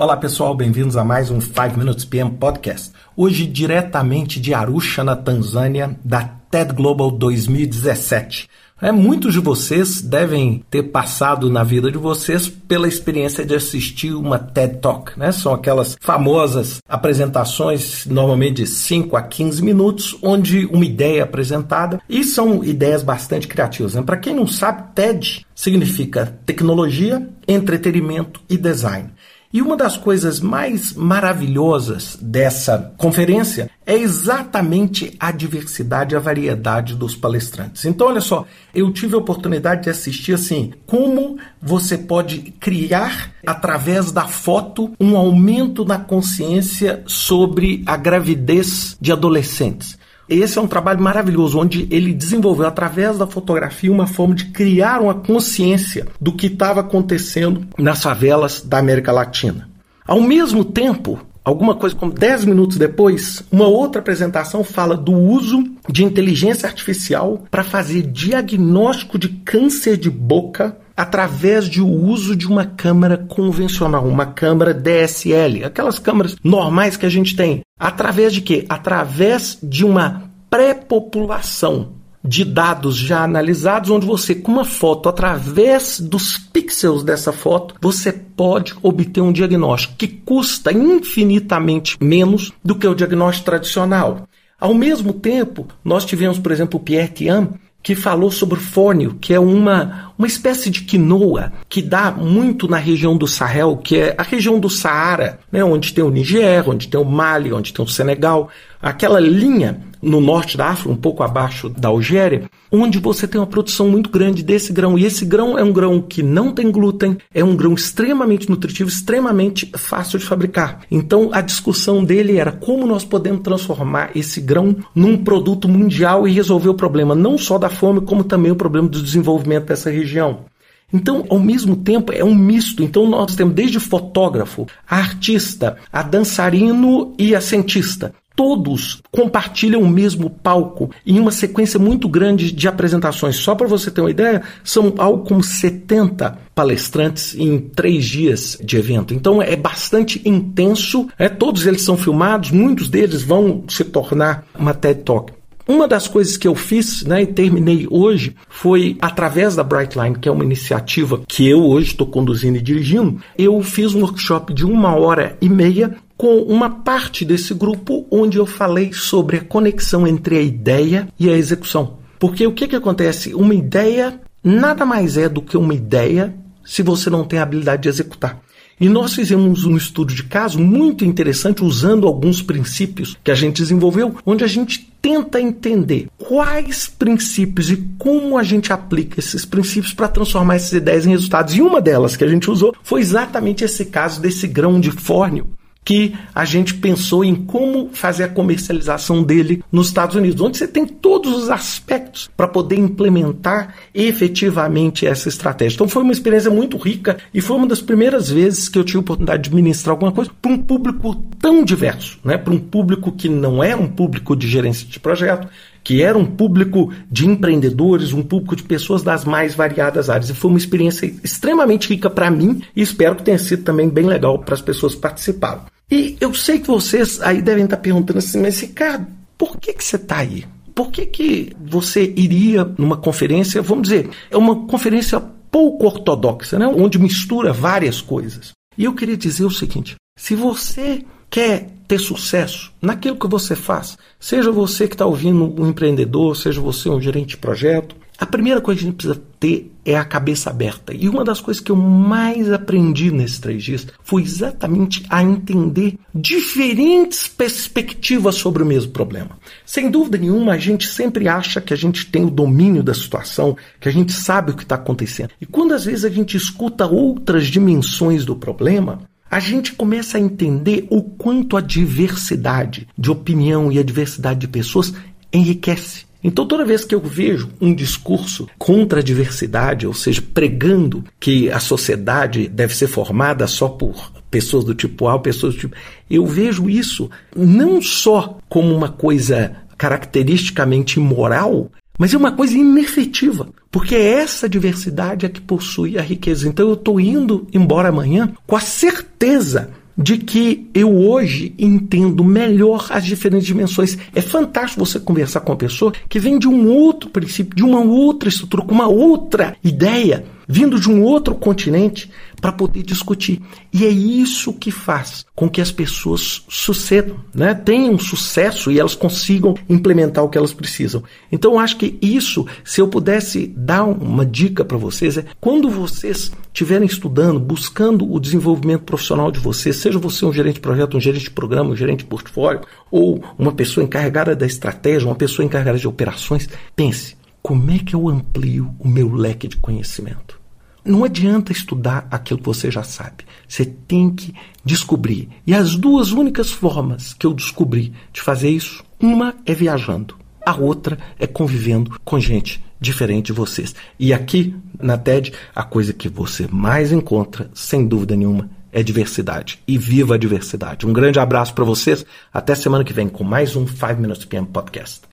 Olá pessoal, bem-vindos a mais um 5 Minutes PM Podcast. Hoje diretamente de Arusha, na Tanzânia, da TED Global 2017. É, muitos de vocês devem ter passado na vida de vocês pela experiência de assistir uma TED Talk, né? São aquelas famosas apresentações, normalmente de 5 a 15 minutos, onde uma ideia é apresentada e são ideias bastante criativas. Né? Para quem não sabe, TED significa tecnologia, entretenimento e design. E uma das coisas mais maravilhosas dessa conferência é exatamente a diversidade, a variedade dos palestrantes. Então, olha só, eu tive a oportunidade de assistir assim, como você pode criar através da foto um aumento na consciência sobre a gravidez de adolescentes. Esse é um trabalho maravilhoso, onde ele desenvolveu, através da fotografia, uma forma de criar uma consciência do que estava acontecendo nas favelas da América Latina. Ao mesmo tempo, alguma coisa como 10 minutos depois, uma outra apresentação fala do uso de inteligência artificial para fazer diagnóstico de câncer de boca através de o uso de uma câmera convencional, uma câmera DSL, aquelas câmeras normais que a gente tem. Através de quê? Através de uma pré-população de dados já analisados, onde você, com uma foto, através dos pixels dessa foto, você pode obter um diagnóstico que custa infinitamente menos do que o diagnóstico tradicional. Ao mesmo tempo, nós tivemos, por exemplo, o Pierre Tian, que falou sobre o fônio, que é uma, uma espécie de quinoa que dá muito na região do Sahel, que é a região do Saara, né, onde tem o Niger, onde tem o Mali, onde tem o Senegal, aquela linha no norte da África, um pouco abaixo da Algéria, onde você tem uma produção muito grande desse grão. E esse grão é um grão que não tem glúten, é um grão extremamente nutritivo, extremamente fácil de fabricar. Então a discussão dele era como nós podemos transformar esse grão num produto mundial e resolver o problema não só da fome, como também o problema do desenvolvimento dessa região. Então, ao mesmo tempo, é um misto. Então, nós temos desde fotógrafo, a artista, a dançarino e a cientista todos compartilham o mesmo palco em uma sequência muito grande de apresentações. Só para você ter uma ideia, são algo como 70 palestrantes em três dias de evento. Então é bastante intenso. É, todos eles são filmados, muitos deles vão se tornar uma TED Talk. Uma das coisas que eu fiz né, e terminei hoje foi através da Brightline, que é uma iniciativa que eu hoje estou conduzindo e dirigindo. Eu fiz um workshop de uma hora e meia com uma parte desse grupo onde eu falei sobre a conexão entre a ideia e a execução. Porque o que, que acontece? Uma ideia nada mais é do que uma ideia se você não tem a habilidade de executar. E nós fizemos um estudo de caso muito interessante usando alguns princípios que a gente desenvolveu, onde a gente tenta entender quais princípios e como a gente aplica esses princípios para transformar essas ideias em resultados. E uma delas que a gente usou foi exatamente esse caso desse grão de fórnio que a gente pensou em como fazer a comercialização dele nos Estados Unidos, onde você tem todos os aspectos para poder implementar efetivamente essa estratégia. Então foi uma experiência muito rica e foi uma das primeiras vezes que eu tive a oportunidade de ministrar alguma coisa para um público tão diverso, né? para um público que não é um público de gerência de projeto, que era um público de empreendedores, um público de pessoas das mais variadas áreas. E foi uma experiência extremamente rica para mim e espero que tenha sido também bem legal para as pessoas que participaram. E eu sei que vocês aí devem estar perguntando assim, mas Ricardo, por que, que você está aí? Por que, que você iria numa conferência, vamos dizer, é uma conferência pouco ortodoxa, né? onde mistura várias coisas. E eu queria dizer o seguinte: se você quer ter sucesso naquilo que você faz, seja você que está ouvindo um empreendedor, seja você um gerente de projeto, a primeira coisa que a gente precisa ter é a cabeça aberta. E uma das coisas que eu mais aprendi nesses três dias foi exatamente a entender diferentes perspectivas sobre o mesmo problema. Sem dúvida nenhuma, a gente sempre acha que a gente tem o domínio da situação, que a gente sabe o que está acontecendo. E quando às vezes a gente escuta outras dimensões do problema, a gente começa a entender o quanto a diversidade de opinião e a diversidade de pessoas enriquece. Então, toda vez que eu vejo um discurso contra a diversidade, ou seja, pregando que a sociedade deve ser formada só por pessoas do tipo A, pessoas do tipo. Eu vejo isso não só como uma coisa caracteristicamente imoral, mas é uma coisa inefetiva, porque é essa diversidade é que possui a riqueza. Então eu estou indo embora amanhã com a certeza de que eu hoje entendo melhor as diferentes dimensões. É fantástico você conversar com uma pessoa que vem de um outro princípio, de uma outra estrutura, com uma outra ideia vindo de um outro continente para poder discutir. E é isso que faz com que as pessoas sucedam, né? tenham sucesso e elas consigam implementar o que elas precisam. Então eu acho que isso, se eu pudesse dar uma dica para vocês, é quando vocês estiverem estudando, buscando o desenvolvimento profissional de vocês, seja você um gerente de projeto, um gerente de programa, um gerente de portfólio, ou uma pessoa encarregada da estratégia, uma pessoa encarregada de operações, pense, como é que eu amplio o meu leque de conhecimento? Não adianta estudar aquilo que você já sabe. Você tem que descobrir. E as duas únicas formas que eu descobri de fazer isso, uma é viajando, a outra é convivendo com gente diferente de vocês. E aqui na TED, a coisa que você mais encontra, sem dúvida nenhuma, é diversidade. E viva a diversidade. Um grande abraço para vocês. Até semana que vem com mais um 5 Minutes PM Podcast.